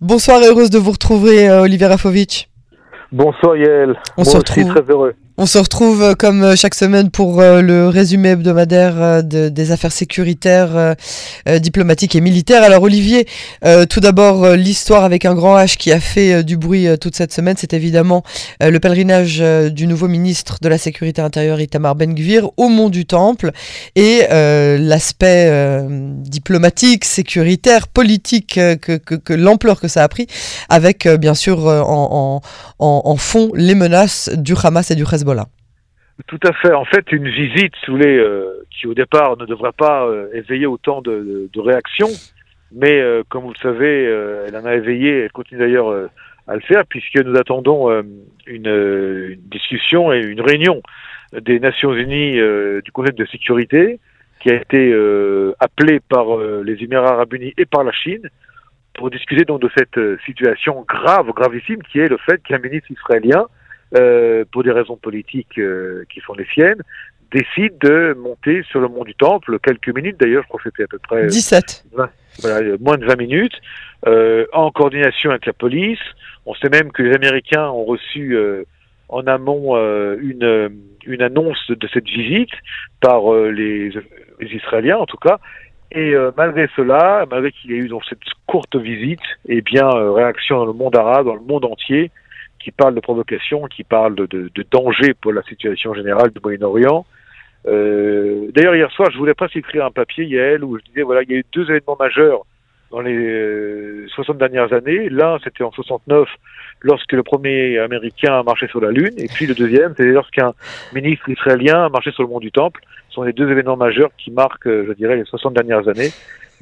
Bonsoir et heureuse de vous retrouver, Olivier Rafovitch. Bonsoir Yael. On Moi se retrouve. Aussi très heureux. On se retrouve euh, comme euh, chaque semaine pour euh, le résumé hebdomadaire des affaires sécuritaires, diplomatiques et militaires. Alors Olivier, tout d'abord l'histoire avec un grand H qui a fait du bruit toute cette semaine, c'est évidemment le pèlerinage du nouveau ministre de la Sécurité intérieure Itamar Ben-Gvir au Mont du Temple et l'aspect diplomatique, sécuritaire, politique, que, l'ampleur que ça a pris, avec bien sûr en, en fond les menaces du Hamas et du Hezbollah. Tout à fait. En fait, une visite, euh, qui au départ ne devrait pas euh, éveiller autant de, réactions, mais euh, comme vous le savez, elle en a éveillé, elle continue d'ailleurs à le faire, puisque nous attendons une, discussion et une réunion des Nations Unies du Conseil de sécurité, qui a été appelée par les Émirats arabes unis et par la Chine, pour discuter donc de cette situation grave, gravissime, qui est le fait qu'un ministre israélien euh, pour des raisons politiques euh, qui sont les siennes, décide de monter sur le mont du Temple, quelques minutes d'ailleurs, je crois que c'était à peu près 17. Euh, voilà, moins de 20 minutes, euh, en coordination avec la police. On sait même que les Américains ont reçu en amont une, une annonce de cette visite par les, les, Israéliens en tout cas. Et malgré cela, malgré qu'il y ait eu dans cette courte visite, eh bien, réaction dans le monde arabe, dans le monde entier, qui parle de provocation, qui parle de, danger pour la situation générale du Moyen-Orient. Euh, D'ailleurs, hier soir, je voulais pas écrire un papier, Yael, où je disais, voilà, il y a eu deux événements majeurs dans les 60 euh, dernières années. L'un, c'était en 69, lorsque le premier Américain a marché sur la Lune, et puis le deuxième, c'est lorsqu'un ministre israélien a marché sur le mont du Temple. Ce sont les deux événements majeurs qui marquent, euh, je dirais, les 60 dernières années.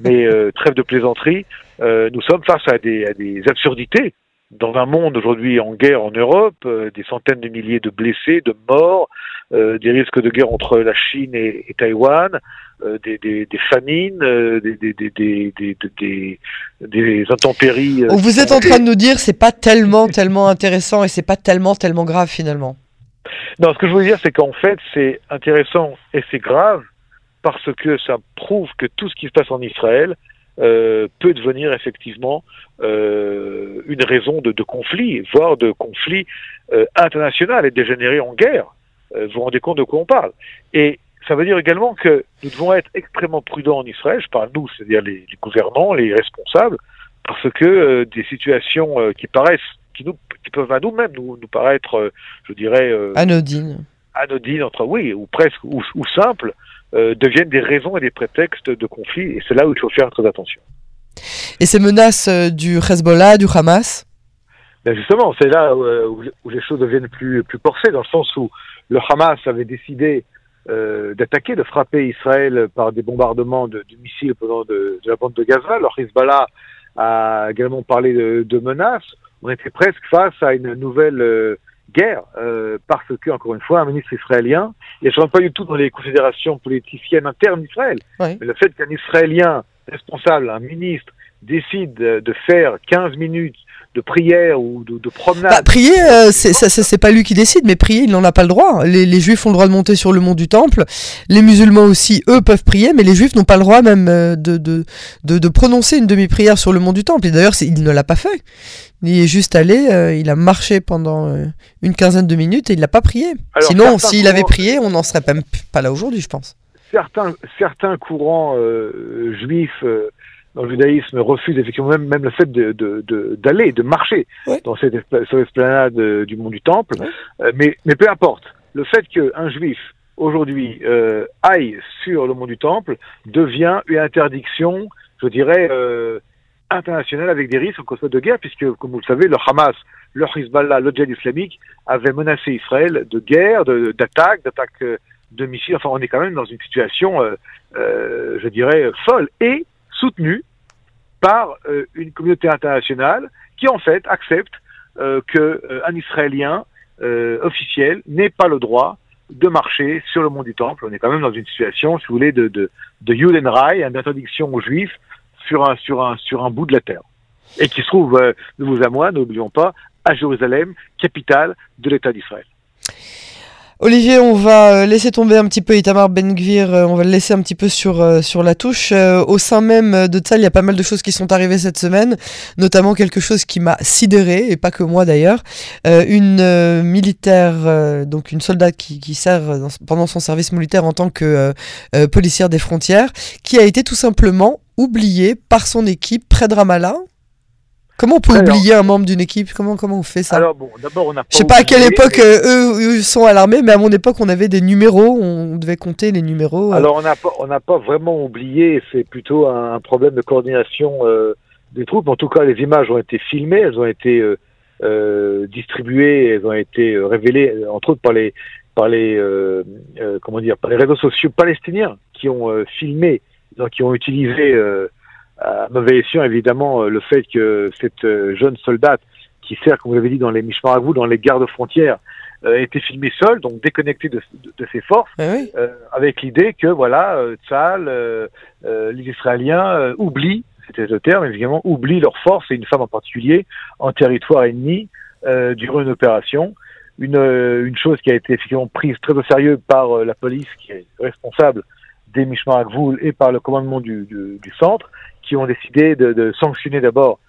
Mais trêve de plaisanterie, nous sommes face à des absurdités dans un monde aujourd'hui en guerre en Europe, euh, des centaines de milliers de blessés, de morts, euh, des risques de guerre entre la Chine et, et Taïwan, euh, des, des, des, famines, des, des, intempéries. vous êtes en train de nous dire c'est pas tellement tellement intéressant et c'est pas tellement tellement grave finalement. Non, ce que je veux dire c'est qu'en fait c'est intéressant et c'est grave parce que ça prouve que tout ce qui se passe en Israël euh, peut devenir effectivement euh, une raison de, de, conflit, voire de conflit euh, international et dégénérer en guerre. vous vous rendez compte de quoi on parle Et ça veut dire également que nous devons être extrêmement prudents en Israël, je parle nous, c'est-à-dire les, les, gouvernants, les responsables, parce que des situations qui paraissent, qui, nous, qui peuvent à nous-mêmes nous, nous, paraître, je dirais... anodines. Anodines, entre oui, ou presque, ou, ou simples, euh, deviennent des raisons et des prétextes de conflit, et c'est là où il faut faire très attention. Et ces menaces euh, du Hezbollah, du Hamas? Ben Justement, c'est là euh, où, les choses deviennent plus, plus corsées, dans le sens où le Hamas avait décidé euh, d'attaquer, de frapper Israël par des bombardements de, de missiles pendant de, de, la bande de Gaza. Le Hezbollah a également parlé de, de, menaces. On était presque face à une nouvelle guerre, euh, parce que, encore une fois, un ministre israélien, et je ne rentre pas du tout dans les considérations politiciennes internes d'Israël, mais le fait qu'un Israélien responsable, un ministre, décide de faire 15 minutes de prière ou de, de promenade. Bah, prier, euh, c'est pas lui qui décide, mais prier, il n'en a pas le droit. Les, les, juifs ont le droit de monter sur le mont du temple. Les musulmans aussi, eux, peuvent prier, mais les juifs n'ont pas le droit même euh, de, de, de, de prononcer une demi-prière sur le mont du temple. Et d'ailleurs, il ne l'a pas fait. Il est juste allé, euh, il a marché pendant euh, une quinzaine de minutes et il n'a pas prié. Sinon, s'il avait prié, on n'en serait même pas là aujourd'hui, je pense. Certains, certains courants juifs dans le judaïsme refuse effectivement même, même le fait d'aller, de, de, de, marcher dans cette sur l'esplanade euh, du mont du Temple. Euh, mais, mais peu importe, le fait qu'un juif aujourd'hui euh, aille sur le mont du Temple devient une interdiction, je dirais, euh, internationale avec des risques en cause de guerre, puisque, comme vous le savez, le Hamas, le Hezbollah, le djihad islamique avaient menacé Israël de guerre, d'attaque, d'attaque de missiles. Enfin, on est quand même dans une situation, euh, je dirais, folle. Et soutenu par euh, une communauté internationale qui en fait accepte euh, qu'un euh, Israélien officiel n'ait pas le droit de marcher sur le mont du Temple. On est quand même dans une situation, si vous voulez, de, de, de Judenreich, d'interdiction aux Juifs sur un, sur, un, bout de la terre. Et qui se trouve, nous à moi, n'oublions pas, à Jérusalem, capitale de l'État d'Israël. Olivier, on va laisser tomber un petit peu Itamar Ben-Gvir, on va le laisser un petit peu sur, sur la touche. Au sein même de Tzal, il y a pas mal de choses qui sont arrivées cette semaine, notamment quelque chose qui m'a sidéré, et pas que moi d'ailleurs. Une militaire, donc une soldat qui, qui sert pendant son service militaire en tant que policière des frontières, qui a été tout simplement oubliée par son équipe près de Ramallah Comment on peut oublier un membre d'une équipe? Comment, comment on fait ça? Alors bon, d'abord on a Je sais pas à quelle époque euh, eux, sont à l'armée, mais à mon époque on avait des numéros, on devait compter les numéros. Euh. Alors on n'a pas, on n'a pas vraiment oublié, c'est plutôt un, problème de coordination euh, des troupes. En tout cas, les images ont été filmées, elles ont été distribuées, elles ont été révélées entre autres par les par les comment dire par les réseaux sociaux palestiniens qui ont filmé, qui ont utilisé à mauvais escient évidemment euh, le fait que cette euh, jeune soldate qui sert, comme vous l'avez dit, dans les vous dans les gardes frontières, euh, été filmée seule, donc déconnectée de, de, ses forces, oui. euh, avec l'idée que voilà, euh, Tzal, les Israéliens oublient, c'était le terme, évidemment, oublient leurs forces et une femme en particulier en territoire ennemi durant une opération. Une, une chose qui a été effectivement prise très au sérieux par la police qui est responsable des Mishmar et par le commandement du, du, du centre, qui ont décidé de, de sanctionner d'abord,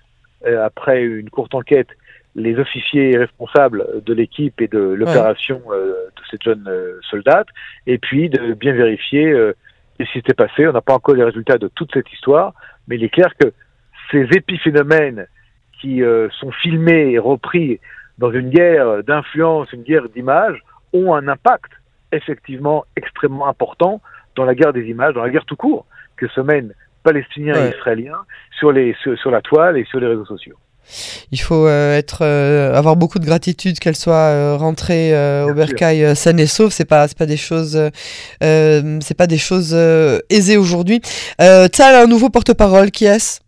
euh, après une courte enquête, les officiers responsables de l'équipe et de l'opération euh, de cette jeune euh, soldate, et puis de bien vérifier ce qui s'était passé. On n'a pas encore les résultats de toute cette histoire, mais il est clair que ces épiphénomènes qui sont filmés et repris dans une guerre d'influence, une guerre d'image, ont un impact effectivement extrêmement important dans la guerre des images, dans la guerre tout court que se mène palestiniens et israéliens sur, les, sur, la toile et sur les réseaux sociaux. Il faut euh, être, euh, avoir beaucoup de gratitude qu'elle soit euh, rentrée au bercail saine et sauve. C'est pas, pas des choses, c'est pas des choses aisées aujourd'hui. tu as un nouveau porte-parole qui est-ce?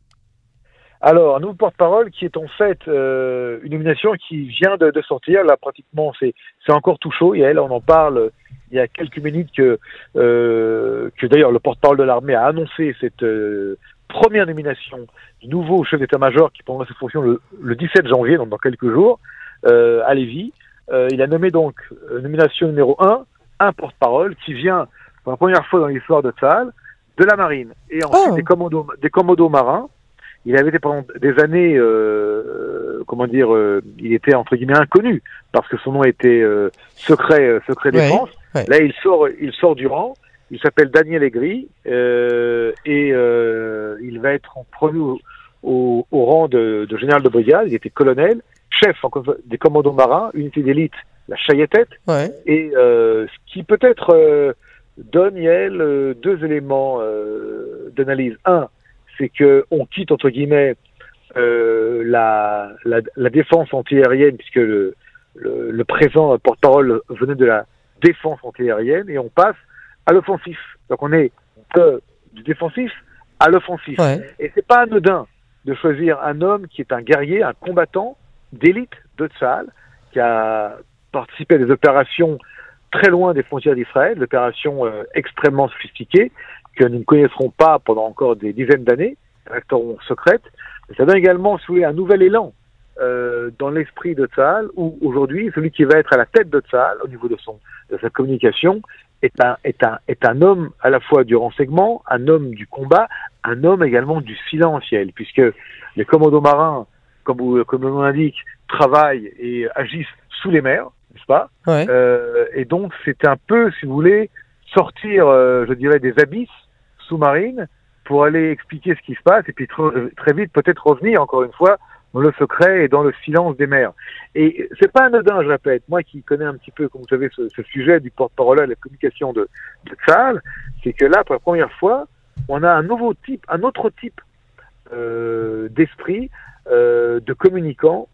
Alors, un nouveau porte-parole qui est en fait une nomination qui vient de, de sortir. Là, pratiquement, c'est, c'est encore tout chaud. Et elle, on en parle il y a quelques minutes que, euh, que d'ailleurs le porte-parole de l'armée a annoncé cette euh, première nomination du nouveau chef d'état-major qui prendra cette fonction le, le, 17 janvier, donc dans quelques jours, euh, à Lévis. Il a nommé donc nomination numéro 1, un porte-parole qui vient pour la première fois dans l'histoire de Tsahal, de la marine et ensuite oh. des, commandos, des commandos marins. Il avait été pendant des années, euh, comment dire, il était entre guillemets inconnu parce que son nom était secret, secret défense. Là, il sort, il sort du rang. Il s'appelle Daniel Aigri euh, et euh, il va être en premier au, au, rang de, de, général de brigade. Il était colonel, chef des commandos marins, unité d'élite, la Chayetette. Ouais. Et euh, ce qui peut-être euh, donne, Yael, euh, deux éléments euh, d'analyse. Un, c'est que on quitte entre guillemets la, la, la, défense antiaérienne puisque le, le, le présent porte-parole venait de la défense antiaérienne et on passe à l'offensif. Donc on est de, du défensif à l'offensif. Ouais. Et c'est pas anodin de choisir un homme qui est un guerrier, un combattant d'élite de Tzal, qui a participé à des opérations très loin des frontières d'Israël, des opérations euh, extrêmement sophistiquées que nous ne connaîtrons pas pendant encore des dizaines d'années, resteront secrètes. Mais ça donne également, si un nouvel élan euh, dans l'esprit de Tzal, où aujourd'hui, celui qui va être à la tête de Tzal, au niveau de, son, de sa communication, est un, est, un, est un homme à la fois du renseignement, un homme du combat, un homme également du silenciel, puisque les commandos marins, comme, comme le nom l'indique, travaillent et agissent sous les mers, n'est-ce pas ouais. euh, Et donc, c'est un peu, si vous voulez, sortir, euh, je dirais, des abysses sous-marines pour aller expliquer ce qui se passe et puis très vite peut-être revenir, encore une fois, le secret et dans le silence des mers. Et c'est pas anodin, je répète, moi qui connais un petit peu, comme vous savez, ce, sujet du porte-parole à la communication de, de c'est que là, pour la première fois, on a un nouveau type, un autre type euh, d'esprit, euh, de communicant,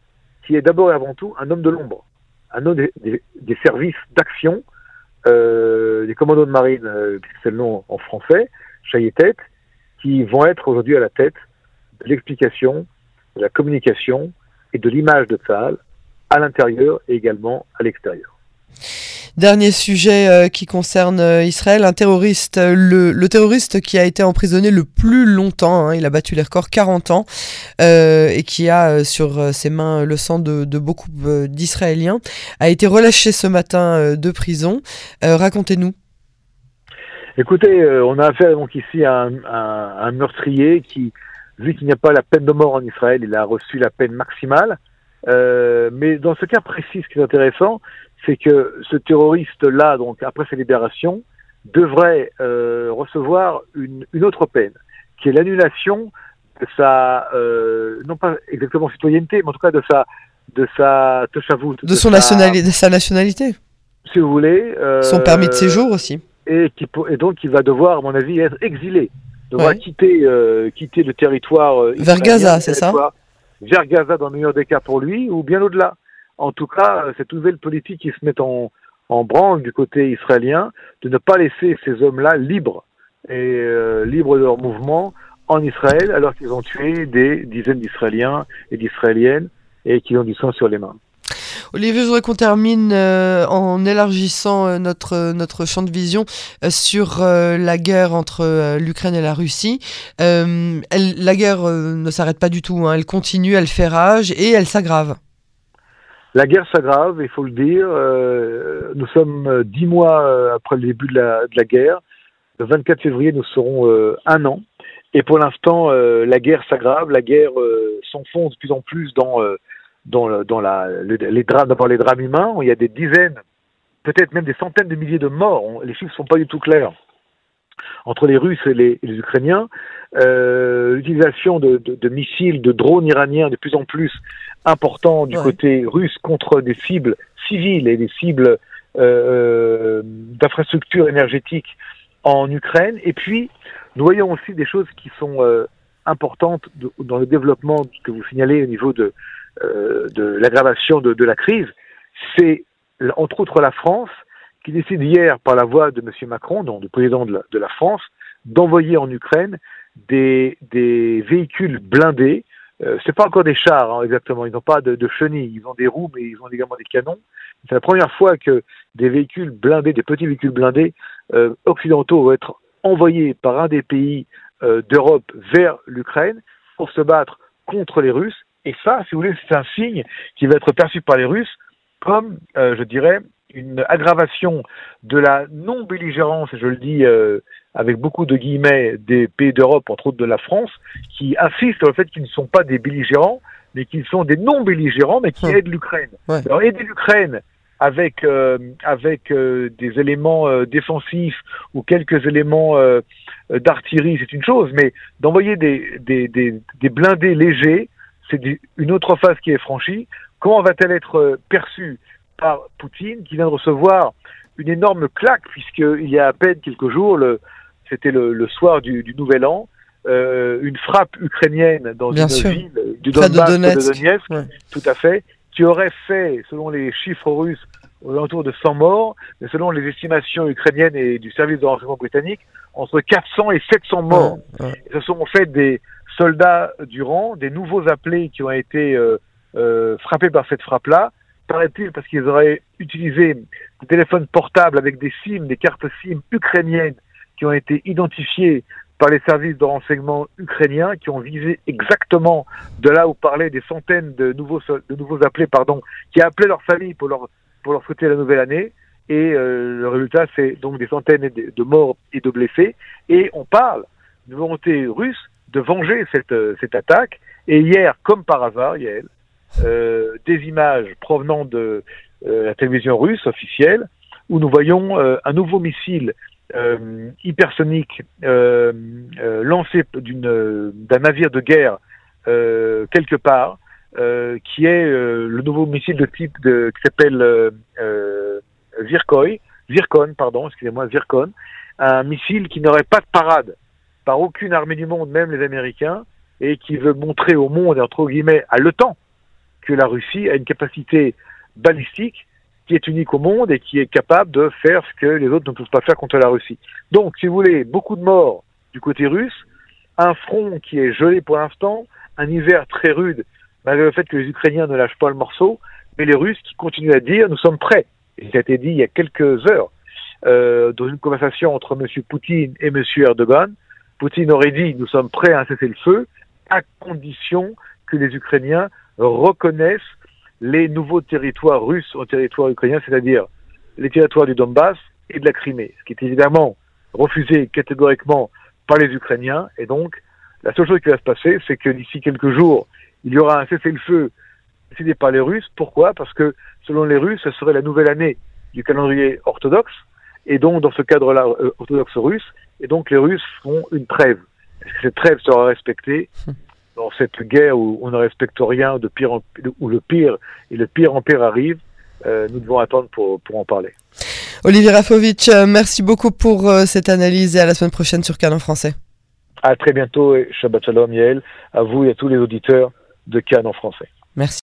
qui est d'abord et avant tout un homme de l'ombre, un homme des, des, services d'action, euh, des commandos de marine, euh, c'est le nom en français, Chayetet, qui vont être aujourd'hui à la tête de l'explication, de la communication et de l'image de Tzahal à l'intérieur et également à l'extérieur. Dernier sujet qui concerne Israël, un terroriste, le, le, terroriste qui a été emprisonné le plus longtemps, hein, il a battu les records 40 ans, et qui a sur ses mains le sang de, de beaucoup d'Israéliens, a été relâché ce matin de prison. Racontez-nous. Écoutez, euh, on a affaire donc ici à un, meurtrier qui, vu qu'il n'y a pas la peine de mort en Israël, il a reçu la peine maximale. Euh, mais dans ce cas précis, ce qui est intéressant, c'est que ce terroriste-là, donc après sa libération, devrait euh, recevoir une, une, autre peine, qui est l'annulation de sa, euh, non pas exactement citoyenneté, mais en tout cas de sa, de sa de, de son nationalité, de sa nationalité, si vous voulez. son permis de séjour aussi et, qui, et donc il va devoir, à mon avis, être exilé, devra quitter, euh, quitter le territoire. Euh, vers Gaza, c'est ça Vers Gaza, dans le meilleur des cas pour lui, ou bien au-delà. En tout cas, euh, cette nouvelle politique qui se met en, en branle du côté israélien, de ne pas laisser ces hommes-là libres et libres de leur mouvement en Israël, alors qu'ils ont tué des dizaines d'Israéliens et d'Israéliennes et qu'ils ont du sang sur les mains. Olivier, je voudrais qu'on termine euh, en élargissant euh, notre, notre champ de vision euh, sur la guerre entre l'Ukraine et la Russie. la guerre ne s'arrête pas du tout, hein. elle continue, elle fait rage et elle s'aggrave. La guerre s'aggrave, il faut le dire. nous sommes dix mois après le début de la, guerre. Le 24 février, nous serons un an. Et pour l'instant, la guerre s'aggrave, la guerre s'enfonce de plus en plus dans dans, dans la, les drames, d'abord les drames humains, où il y a des dizaines, peut-être même des centaines de milliers de morts. les chiffres sont pas du tout clairs entre les Russes et les, Ukrainiens. Euh, L'utilisation de, de, de, missiles, de drones iraniens de plus en plus importants du côté russe contre des cibles civiles et des cibles euh, euh d'infrastructures énergétiques en Ukraine. Et puis, nous voyons aussi des choses qui sont euh, importantes dans le développement que vous signalez au niveau de, de l'aggravation de, la crise, c'est entre autres la France qui décide hier, par la voix de M. Macron, donc du président de la, France, d'envoyer en Ukraine des, des véhicules blindés. Euh, c'est pas encore des chars hein, exactement, ils n'ont pas de, de, chenilles, ils ont des roues, mais ils ont également des canons. C'est la première fois que des véhicules blindés, des petits véhicules blindés euh, occidentaux vont être envoyés par un des pays euh, d'Europe vers l'Ukraine pour se battre contre les Russes. Et ça, si vous voulez, c'est un signe qui va être perçu par les Russes comme, euh, je dirais, une aggravation de la non-belligérance, et je le dis euh, avec beaucoup de guillemets, des pays d'Europe, entre autres de la France, qui insistent sur le fait qu'ils ne sont pas des belligérants, mais qu'ils sont des non-belligérants, mais qui hum. aident l'Ukraine. Alors aider l'Ukraine avec euh, avec des éléments défensifs ou quelques éléments d'artillerie, c'est une chose, mais d'envoyer des, des, des, des blindés légers c'est une autre phase qui est franchie. Comment va-t-elle être euh, perçue par Poutine, qui vient de recevoir une énorme claque, puisqu'il y a à peine quelques jours, c'était le, soir du, Nouvel An, euh, une frappe ukrainienne dans une ville du Donbass de Donetsk, tout à fait, qui aurait fait, selon les chiffres russes, autour de 100 morts, mais selon les estimations ukrainiennes et du service de renseignement britannique, entre 400 et 700 morts. ce sont en fait des, soldats du rang, des nouveaux appelés qui ont été euh, euh, frappés par cette frappe-là, paraît-il parce qu'ils auraient utilisé des téléphones portables avec des SIM, des cartes SIM ukrainiennes qui ont été identifiées par les services de renseignement ukrainiens qui ont visé exactement de là où parlaient des centaines de nouveaux de nouveaux appelés pardon qui appelaient leur famille pour leur pour leur souhaiter la nouvelle année. Et euh, le résultat c'est donc des centaines de morts et de blessés. Et on parle d'une volonté russe de venger cette, euh, cette attaque. Et hier, comme par hasard, Yael, euh, des images provenant de euh, la télévision russe officielle, où nous voyons euh, un nouveau missile euh, hypersonique lancé d'un navire de guerre quelque part, qui est le nouveau missile de type de, qui s'appelle Virkoi, Virkon, pardon, excusez-moi, Virkon, un missile qui n'aurait pas de parade par aucune armée du monde, même les Américains, et qui veut montrer au monde, entre guillemets, à l'OTAN, que la Russie a une capacité balistique qui est unique au monde et qui est capable de faire ce que les autres ne peuvent pas faire contre la Russie. Donc, si vous voulez, beaucoup de morts du côté russe, un front qui est gelé pour l'instant, un hiver très rude, malgré le fait que les Ukrainiens ne lâchent pas le morceau, mais les Russes qui continuent à dire nous sommes prêts et ça a été dit il y a quelques heures, euh, dans une conversation entre M. Poutine et M. Erdogan, Poutine aurait dit nous sommes prêts à cesser le feu à condition que les Ukrainiens reconnaissent les nouveaux territoires russes au territoire ukrainien, c'est-à-dire les territoires du Donbass et de la Crimée, ce qui est évidemment refusé catégoriquement par les Ukrainiens. Et donc, la seule chose qui va se passer, c'est que d'ici quelques jours, il y aura un cessez-le-feu décidé par les Russes. Pourquoi? Parce que, selon les Russes, ce serait la nouvelle année du calendrier orthodoxe, et donc dans ce cadre-là euh, orthodoxe russe, et donc les Russes font une trêve. Est-ce que cette trêve sera respectée dans cette guerre où on ne respecte rien, de pire en, où le pire et le pire empire arrive euh, Nous devons attendre pour, pour en parler. Olivier Rafovitch, euh, merci beaucoup pour euh, cette analyse et à la semaine prochaine sur Cannes en français. À très bientôt et Shabbat Shalom Yael, à vous et à tous les auditeurs de Cannes en français. Merci.